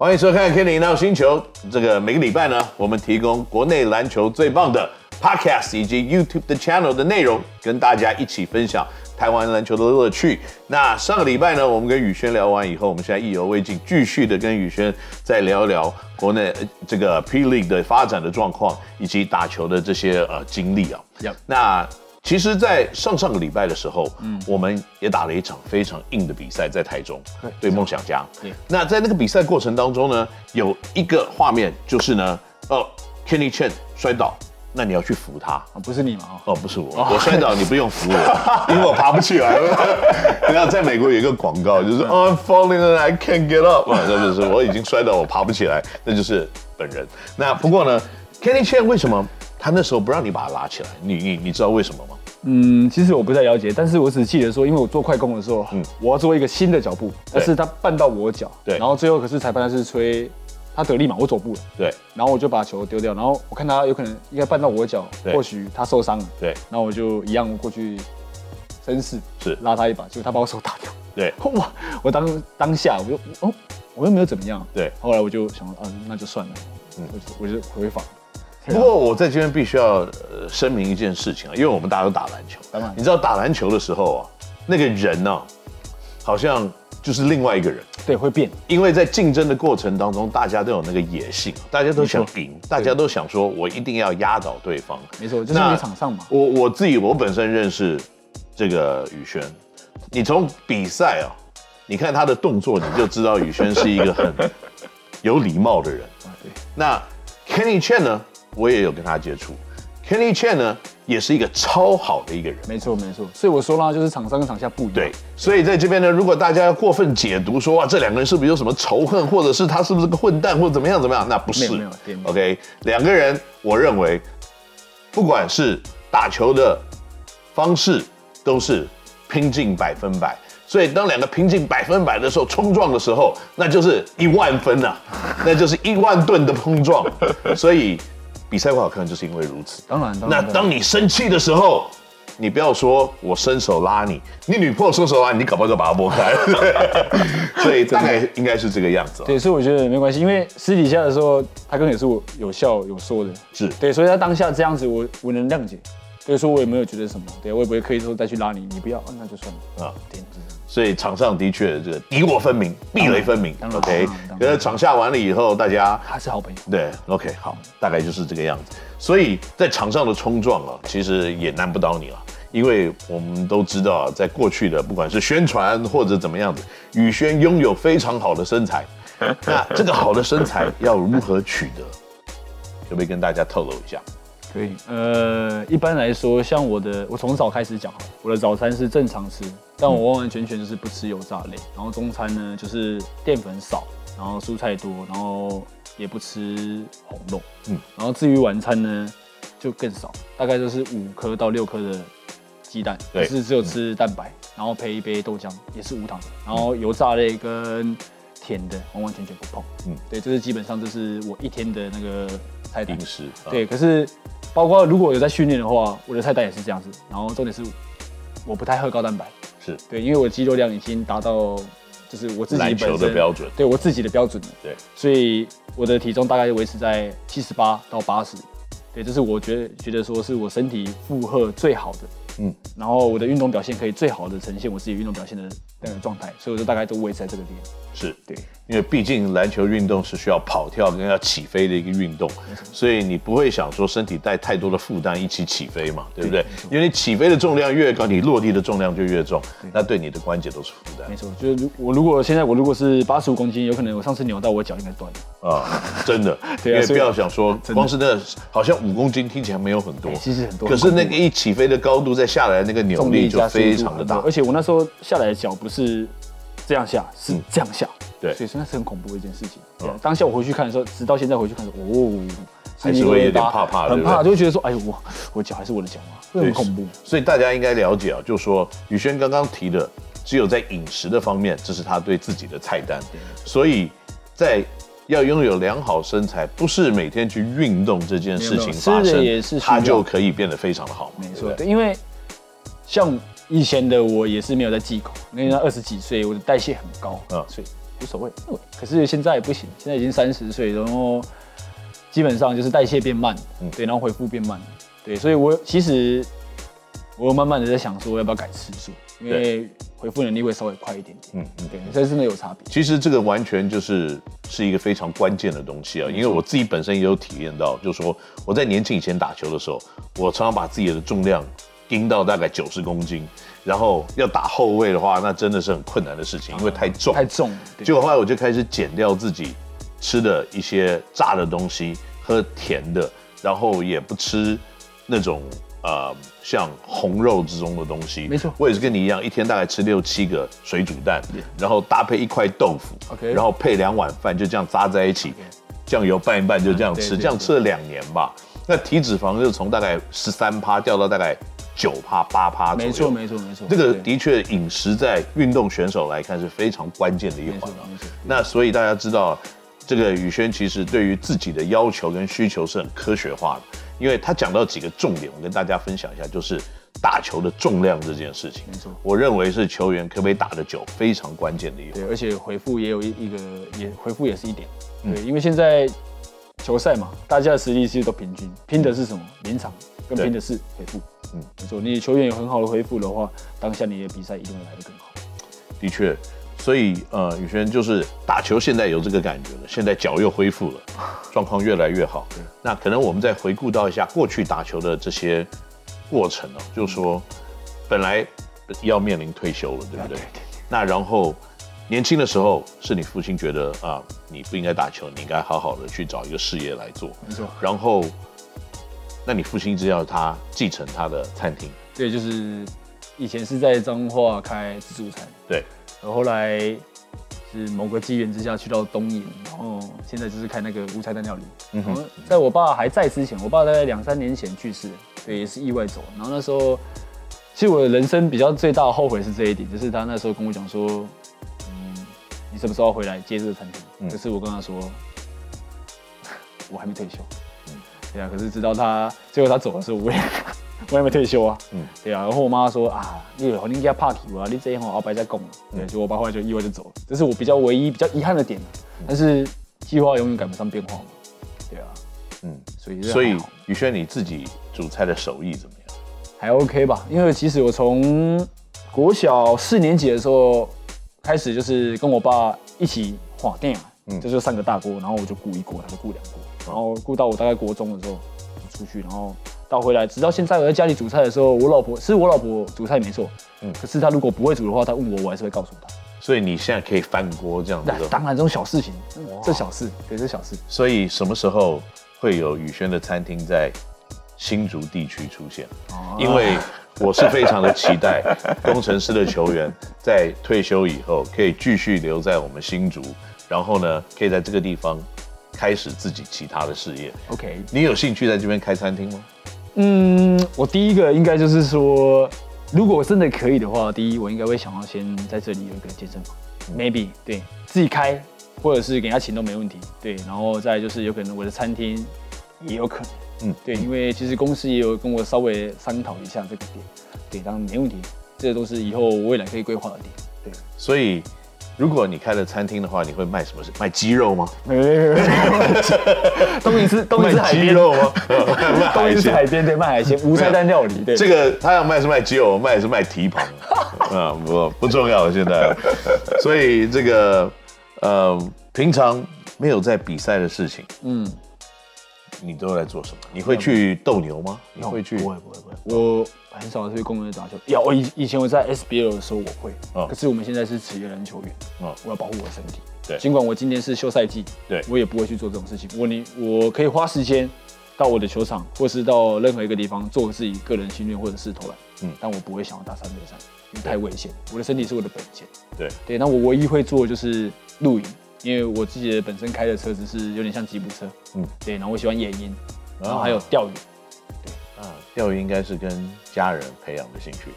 欢迎收看《Kenny NOW 星球》。这个每个礼拜呢，我们提供国内篮球最棒的 Podcast 以及 YouTube 的 Channel 的内容，跟大家一起分享台湾篮球的乐趣。那上个礼拜呢，我们跟宇轩聊完以后，我们现在意犹未尽，继续的跟宇轩再聊一聊国内这个 P League 的发展的状况，以及打球的这些呃经历啊。那其实，在上上个礼拜的时候，嗯，我们也打了一场非常硬的比赛，在台中对梦想家。对，那在那个比赛过程当中呢，有一个画面就是呢，哦，Kenny Chen 摔倒，那你要去扶他，不是你吗？哦，不是我，我摔倒 你不用扶我，因为我爬不起来。了。你看在美国有一个广告，就是 I'm falling and I can't get up，那就是我已经摔倒，我爬不起来，那就是本人。那不过呢，Kenny Chen 为什么？他那时候不让你把他拉起来，你你你知道为什么吗？嗯，其实我不太了解，但是我只记得说，因为我做快攻的时候，嗯，我要做一个新的脚步，但是他绊到我脚，对，然后最后可是裁判是吹他得力嘛，我走步了，对，然后我就把球丢掉，然后我看他有可能应该绊到我脚，或许他受伤了，对，然后我就一样过去绅士是。拉他一把，结果他把我手打掉，对，哇，我当当下我就哦，我又没有怎么样，对，后来我就想，嗯，那就算了，嗯，我就回防。不过我在这边必须要呃声明一件事情啊，因为我们大家都打篮球，当然。你知道打篮球的时候啊，那个人呢，好像就是另外一个人，对，会变，因为在竞争的过程当中，大家都有那个野性，大家都想赢，大家都想说我一定要压倒对方，没错，就是在场上嘛。我我自己我本身认识这个宇轩，你从比赛啊，你看他的动作，你就知道宇轩是一个很有礼貌的人。对，那 Kenny Chen 呢？我也有跟他接触，Kenny Chan 呢，也是一个超好的一个人。没错没错，所以我说啦，就是场上跟场下不一样。对，所以在这边呢，如果大家要过分解读说哇，这两个人是不是有什么仇恨，或者是他是不是个混蛋，或者怎么样怎么样，那不是。没有没有。OK，两个人，我认为，不管是打球的方式，都是拼尽百分百。所以当两个拼尽百分百的时候，冲撞的时候，那就是一万分啊，那就是一万吨的碰撞。所以。比赛会好看，就是因为如此。当然，当然。那当你生气的时候，你不要说我伸手拉你，你女朋友伸手拉你，你搞不好就把它拨开。所以大概应该是这个样子。对，所以我觉得没关系，因为私底下的时候，他跟也是我有笑有说的。是对，所以他当下这样子，我我能谅解。所以说，我也没有觉得什么。对，我也不会刻意说再去拉你，你不要，那就算了啊。对。所以场上的确这个敌我分明，壁垒分明，OK。可是场下完了以后，大家还是好朋友。对，OK，好，大概就是这个样子。所以在场上的冲撞啊，其实也难不倒你了，因为我们都知道，在过去的不管是宣传或者怎么样子，宇轩拥有非常好的身材。那这个好的身材要如何取得？可不可以跟大家透露一下？可以，呃，一般来说，像我的，我从早开始讲，我的早餐是正常吃，但我完完全全就是不吃油炸类，然后中餐呢就是淀粉少，然后蔬菜多，然后也不吃红肉，嗯，然后至于晚餐呢就更少，大概就是五颗到六颗的鸡蛋，对，是只有吃蛋白，然后配一杯豆浆，也是无糖的，然后油炸类跟甜的完完全全不碰，嗯，对，这是基本上就是我一天的那个菜单，食，对，可是。包括如果有在训练的话，我的菜单也是这样子。然后重点是，我不太喝高蛋白，是对，因为我肌肉量已经达到，就是我自己本身的标准，对我自己的标准。对，所以我的体重大概维持在七十八到八十。对，这是我觉得觉得说是我身体负荷最好的。嗯，然后我的运动表现可以最好的呈现我自己运动表现的那个状态，所以我就大概都维持在这个点。是。对，因为毕竟篮球运动是需要跑跳跟要起飞的一个运动，所以你不会想说身体带太多的负担一起起飞嘛，对不对？因为你起飞的重量越高，你落地的重量就越重，那对你的关节都是负担。没错，就是我如果现在我如果是八十五公斤，有可能我上次扭到我脚应该断了。啊，真的。因为不要想说光是那好像五公斤听起来没有很多，其实很多，可是那个一起飞的高度再下来那个扭力就非常的大，而且我那时候下来的脚不是这样下，是这样下。对，所以那是很恐怖的一件事情。对，当下我回去看的时候，直到现在回去看的时候，哦，还是会有点怕怕的，很怕，就会觉得说，哎呦，我我脚还是我的脚吗？会很恐怖。所以大家应该了解啊，就是说宇轩刚刚提的，只有在饮食的方面，这是他对自己的菜单。所以在要拥有良好身材，不是每天去运动这件事情发生，也是他就可以变得非常的好。没错，对，因为像以前的我也是没有在忌口，因为那二十几岁，我的代谢很高，嗯，所以。无所谓。可是现在不行，现在已经三十岁，然后基本上就是代谢变慢，嗯，对，然后恢复变慢，对，所以我其实我慢慢的在想说要不要改吃素，因为恢复能力会稍微快一点点，嗯嗯，对，这真的有差别。其实这个完全就是是一个非常关键的东西啊，因为我自己本身也有体验到，就是说我在年轻以前打球的时候，我常常把自己的重量盯到大概九十公斤。然后要打后卫的话，那真的是很困难的事情，因为太重，太重。结果后来我就开始减掉自己吃的一些炸的东西，喝甜的，然后也不吃那种呃像红肉之中的东西。没错，我也是跟你一样，一天大概吃六七个水煮蛋，然后搭配一块豆腐，OK，然后配两碗饭，就这样扎在一起，酱油拌一拌，就这样吃，这样吃了两年吧。那体脂肪就从大概十三趴掉到大概。九趴八趴，没错没错没错，这个的确饮食在运动选手来看是非常关键的一环。那所以大家知道，这个宇轩其实对于自己的要求跟需求是很科学化的，因为他讲到几个重点，我跟大家分享一下，就是打球的重量这件事情。没错，我认为是球员可不可以打得久非常关键的一环。对，而且回复也有一一个也回复也是一点。对，因为现在球赛嘛，大家的实力其实都平均，拼的是什么？临场跟拼的是回复。嗯，没错，你球员有很好的恢复的话，当下你的比赛一定会来得更好。的确，所以呃，宇轩就是打球现在有这个感觉了，现在脚又恢复了，状况越来越好。那可能我们再回顾到一下过去打球的这些过程哦，就是说本来要面临退休了，对不对？对，对，对。那然后年轻的时候是你父亲觉得啊，你不应该打球，你应该好好的去找一个事业来做。没错。然后。那你父亲一直要他继承他的餐厅？对，就是以前是在彰化开自助餐，对。然后后来是某个机缘之下去到东营，然后现在就是开那个无菜单料理。嗯哼。在我爸还在之前，我爸大概两三年前去世，对，也是意外走。然后那时候，其实我的人生比较最大的后悔是这一点，就是他那时候跟我讲说，嗯，你什么时候回来接这个餐厅？嗯。可是我跟他说，我还没退休。对啊，可是直到他最后他走的时候，我也我也没退休啊。嗯，对啊。然后我妈说啊，你有你家怕体啊，你这一行后白在供。对，就我爸后来就意外就走了，这是我比较唯一比较遗憾的点。但是计划永远赶不上变化嘛。对啊，嗯，所以所以宇轩你自己煮菜的手艺怎么样？还 OK 吧，因为其实我从国小四年级的时候开始，就是跟我爸一起画电影，嗯，这就三个大锅，然后我就顾一锅，他就顾两锅。然后顾到我大概国中的时候出去，然后到回来，直到现在我在家里煮菜的时候，我老婆是我老婆煮菜没错，嗯，可是她如果不会煮的话，她问我，我还是会告诉她。所以你现在可以翻锅这样子？当然这种小事情，这小事，对，这小事。所以什么时候会有宇轩的餐厅在新竹地区出现？哦，因为我是非常的期待 工程师的球员在退休以后可以继续留在我们新竹，然后呢，可以在这个地方。开始自己其他的事业。OK，你有兴趣在这边开餐厅吗？嗯，我第一个应该就是说，如果真的可以的话，第一我应该会想要先在这里有一个健身房，maybe 对自己开，或者是给人家请都没问题。对，然后再就是有可能我的餐厅也有可能。嗯，对，因为其实公司也有跟我稍微商讨一下这个点。对，当然没问题，这个都是以后未来可以规划的点。对，所以。如果你开了餐厅的话，你会卖什么？是 卖鸡肉吗？东营是东营是海边肉吗？东营是海边对，卖海鲜，无菜单料理对。这个他要卖是卖鸡肉，卖的是卖蹄膀。啊不不重要现在。所以这个呃平常没有在比赛的事情，嗯，你都在做什么？你会去斗牛吗？你会去？不会不会不会。我。很少去公园打球。有，我以以前我在 SBL 的时候我会，哦、可是我们现在是职业篮球员，嗯、我要保护我的身体。对，尽管我今年是休赛季，对，我也不会去做这种事情。我你我可以花时间到我的球场，或是到任何一个地方做自己个人训练或者是投篮，嗯，但我不会想要打三对三，因为太危险。我的身体是我的本钱。对对，那我唯一会做的就是露营，因为我自己的本身开的车子是有点像吉普车，嗯，对，然后我喜欢野营，然后还有钓鱼。啊，钓鱼应该是跟家人培养的兴趣，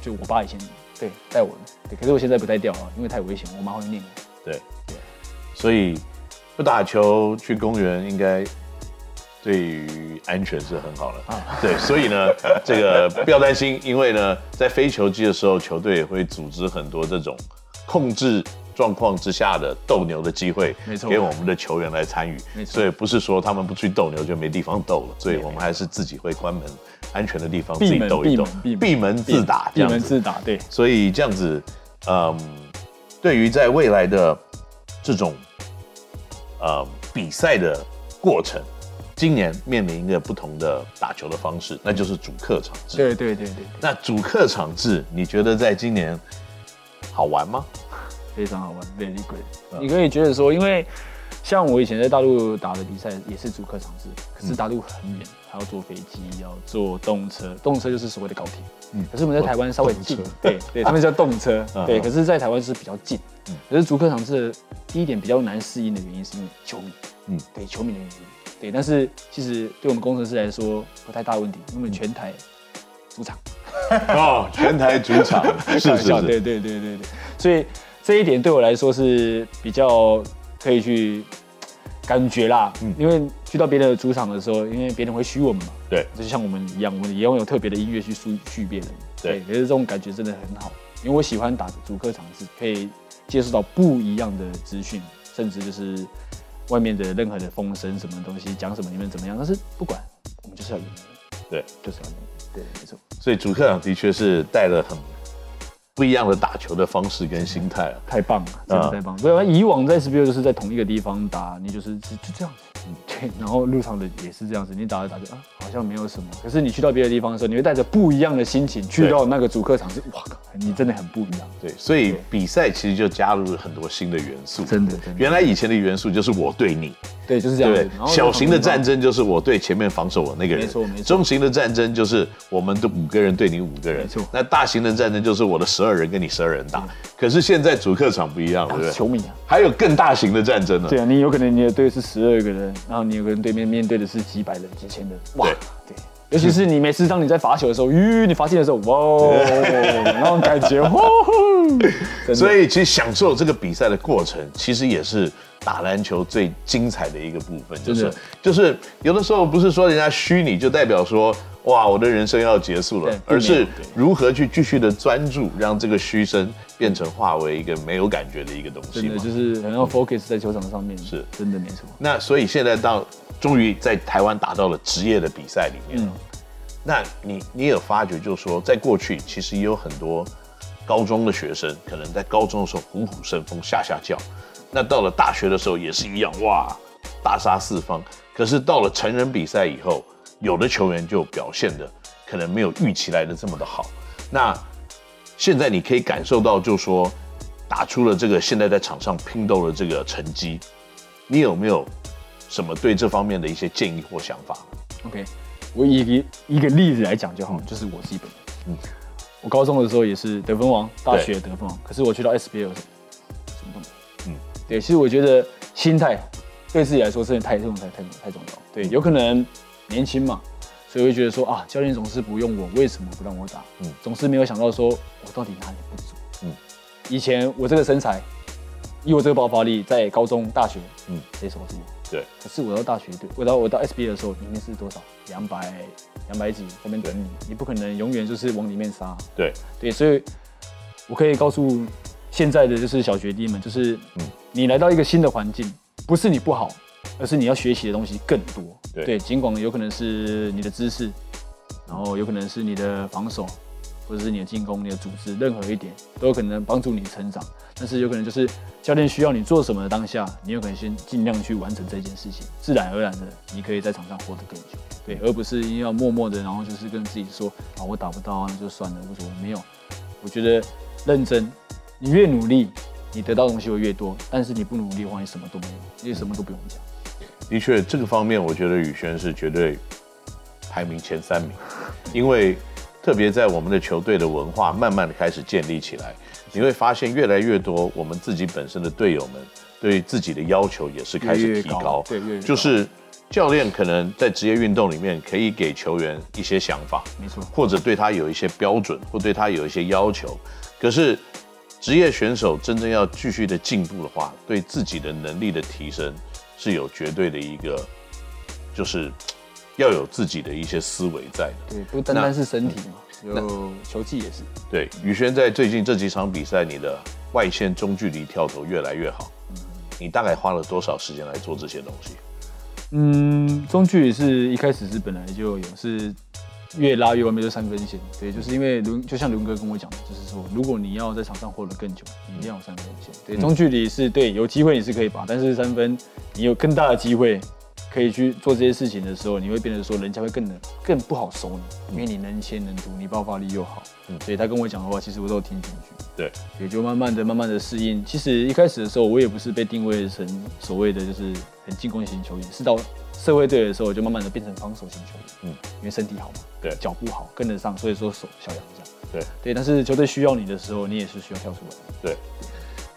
就我爸以前对带我，对，可是我现在不带钓啊，因为太危险，我妈会念我。对对，所以不打球去公园应该对于安全是很好的啊。对，所以呢，这个不要担心，因为呢，在非球季的时候，球队也会组织很多这种控制状况之下的斗牛的机会，没错，给我们的球员来参与，没错。所以不是说他们不去斗牛就没地方斗了，所以我们还是自己会关门，安全的地方自己斗一斗，闭门自打，闭门自打，对。所以这样子，嗯，对于在未来的这种呃比赛的过程。今年面临一个不同的打球的方式，那就是主客场制。对对对对。那主客场制，你觉得在今年好玩吗？非常好玩，very good。你可以觉得说，因为像我以前在大陆打的比赛也是主客场制，可是大陆很远，还要坐飞机，要坐动车，动车就是所谓的高铁。嗯。可是我们在台湾稍微近，对对，他们叫动车，对。可是，在台湾是比较近。嗯。可是主客场制第一点比较难适应的原因，是因为球迷。嗯。对，球迷的原因。对，但是其实对我们工程师来说不太大问题，因为全台主场 哦，全台主场是是是，对对对对对，所以这一点对我来说是比较可以去感觉啦，嗯，因为去到别人的主场的时候，因为别人会虚我们嘛，对，就像我们一样，我们也要有特别的音乐去嘘嘘别人，对，可是这种感觉真的很好，因为我喜欢打主客场是可以接触到不一样的资讯，甚至就是。外面的任何的风声，什么东西讲什么，你们怎么样？但是不管，我们就是要赢。对，就是要赢。对，没错。所以主客场的确是带了很不一样的打球的方式跟心态了，太棒了，真的太棒了。不然以往在 SBL 就是在同一个地方打，你就是就这样子。嗯，对，然后入场的也是这样子，你打着打着啊，好像没有什么。可是你去到别的地方的时候，你会带着不一样的心情去到那个主客场，是哇靠，你真的很不一样。对，所以比赛其实就加入了很多新的元素。真的，真的。原来以前的元素就是我对你，对，就是这样。对，小型的战争就是我对前面防守我那个人，没错没错。中型的战争就是我们的五个人对你五个人，没错。那大型的战争就是我的十二人跟你十二人打。可是现在主客场不一样，对不对？球迷啊，还有更大型的战争呢。对啊，你有可能你的队是十二个人，然后你有可能对。面面对的是几百人、几千人，哇，对，尤其是你每次当你在罚球的时候，吁，你罚进的时候，哇，那种感觉，所以其实享受这个比赛的过程，其实也是打篮球最精彩的一个部分，就是就是有的时候不是说人家虚你就代表说。哇，我的人生要结束了，而是如何去继续的专注，让这个嘘声变成化为一个没有感觉的一个东西。真的就是很要 focus 在球场上面，是真的没错。那所以现在到终于在台湾打到了职业的比赛里面，嗯，那你你有发觉，就是说在过去其实也有很多高中的学生，可能在高中的时候虎虎生风，下下叫，那到了大学的时候也是一样，哇，大杀四方。可是到了成人比赛以后，有的球员就表现的可能没有预期来的这么的好，那现在你可以感受到，就说打出了这个现在在场上拼斗的这个成绩，你有没有什么对这方面的一些建议或想法？OK，我以一个一个例子来讲就好，嗯、就是我自己本人，嗯，我高中的时候也是得分王，大学得分王，可是我去到 SBL 什么都没，嗯，对，其实我觉得心态对自己来说真的太重太太太重要，对，有可能。年轻嘛，所以会觉得说啊，教练总是不用我，为什么不让我打？嗯，总是没有想到说我到底哪里不足。嗯，以前我这个身材，以我这个爆发力，在高中、大学，嗯，谁守住？对。可是我到大学，对，我到我到 SBL 的时候，里面是多少？两百，两百几，这边等你，你不可能永远就是往里面杀。对，对，所以我可以告诉现在的就是小学弟们，就是，嗯，你来到一个新的环境，不是你不好。而是你要学习的东西更多，对，尽管有可能是你的知识，然后有可能是你的防守，或者是你的进攻、你的组织，任何一点都有可能帮助你成长。但是有可能就是教练需要你做什么的当下，你有可能先尽量去完成这件事情，自然而然的你可以在场上活得更久，对，而不是因为要默默的，然后就是跟自己说啊，我打不到啊，就算了，无所谓。没有，我觉得认真，你越努力，你得到的东西会越多。但是你不努力的话，你什么都没有，因为什么都不用讲。的确，这个方面我觉得宇轩是绝对排名前三名，因为特别在我们的球队的文化慢慢的开始建立起来，你会发现越来越多我们自己本身的队友们对自己的要求也是开始提高，对，就是教练可能在职业运动里面可以给球员一些想法，没错，或者对他有一些标准，或对他有一些要求，可是职业选手真正要继续的进步的话，对自己的能力的提升。是有绝对的一个，就是要有自己的一些思维在的。对，不单单是身体嘛，有球技也是。对，宇轩在最近这几场比赛，你的外线中距离跳投越来越好。嗯，你大概花了多少时间来做这些东西？嗯，中距离是一开始是本来就有，是越拉越外面就三分线。对，就是因为伦就像伦哥跟我讲的，就是说如果你要在场上活得更久，你一定要有三分线。对，中距离是对，有机会你是可以把，但是三分你有更大的机会。可以去做这些事情的时候，你会变得说，人家会更能更不好收你，因为你能切能读，你爆发力又好。嗯，所以他跟我讲的话，其实我都听进去。对，也就慢慢的、慢慢的适应。其实一开始的时候，我也不是被定位成所谓的就是很进攻型球员，是到社会队的时候，就慢慢的变成防守型球员。嗯，因为身体好嘛，对，脚步好，跟得上，所以说手小杨这样。对，对，但是球队需要你的时候，你也是需要跳出来。对。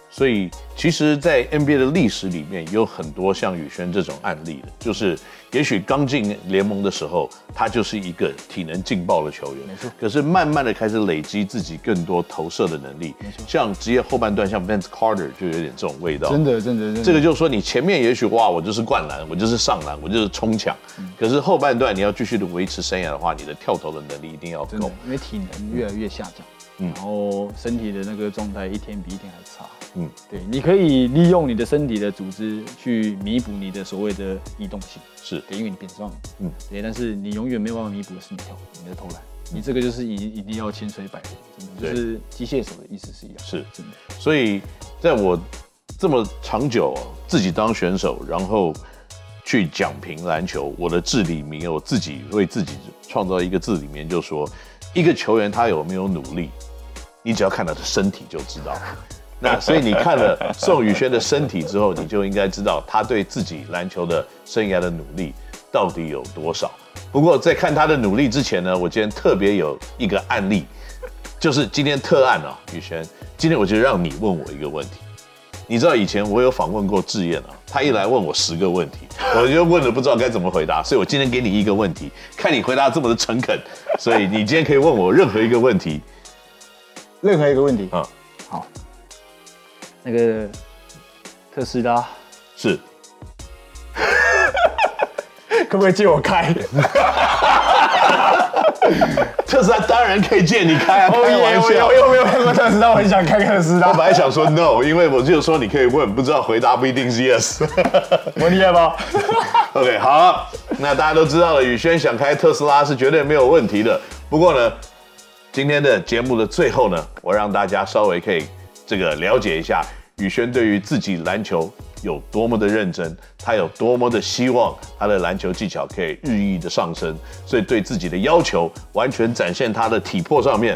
所以，其实，在 NBA 的历史里面，有很多像宇轩这种案例的，就是也许刚进联盟的时候，他就是一个体能劲爆的球员，没错。可是慢慢的开始累积自己更多投射的能力，没错。像职业后半段，像 Vince Carter 就有点这种味道。真的，真的，真的。这个就是说，你前面也许哇，我就是灌篮，我就是上篮，我就是冲抢。嗯。可是后半段你要继续的维持生涯的话，你的跳投的能力一定要够。因为体能越来越下降。嗯。然后身体的那个状态一天比一天还差。嗯，对，你可以利用你的身体的组织去弥补你的所谓的移动性，是，对，因为你变壮，嗯，对，但是你永远没有办法弥补的是你跳，你的投篮，你这个就是一一定要千锤百炼，真的，就是机械手的意思是一样，是，真的。所以在我这么长久自己当选手，然后去讲评篮球，我的字里面，我自己为自己创造一个字里面，就说一个球员他有没有努力，你只要看他的身体就知道。那所以你看了宋宇轩的身体之后，你就应该知道他对自己篮球的生涯的努力到底有多少。不过在看他的努力之前呢，我今天特别有一个案例，就是今天特案啊，宇轩，今天我就让你问我一个问题。你知道以前我有访问过志燕啊，他一来问我十个问题，我就问了不知道该怎么回答，所以我今天给你一个问题，看你回答这么的诚恳，所以你今天可以问我任何一个问题，任何一个问题啊，好。那个特斯拉是，可不可以借我开？特斯拉当然可以借你开啊！开玩笑，我又没有开过特斯拉，我很想开特斯拉。我本来想说 no，因为我就说你可以问，不知道回答不一定是 yes。我厉害吧？OK，好，那大家都知道了，宇轩想开特斯拉是绝对没有问题的。不过呢，今天的节目的最后呢，我让大家稍微可以这个了解一下。宇轩对于自己篮球有多么的认真，他有多么的希望他的篮球技巧可以日益的上升，所以对自己的要求完全展现他的体魄上面，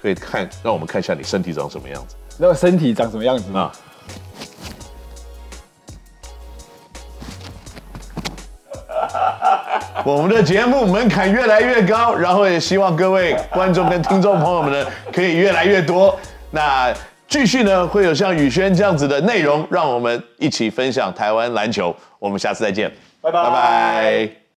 可以看，让我们看一下你身体长什么样子。那个身体长什么样子啊？我们的节目门槛越来越高，然后也希望各位观众跟听众朋友们呢，可以越来越多。那。继续呢，会有像宇轩这样子的内容，让我们一起分享台湾篮球。我们下次再见，拜拜。拜拜。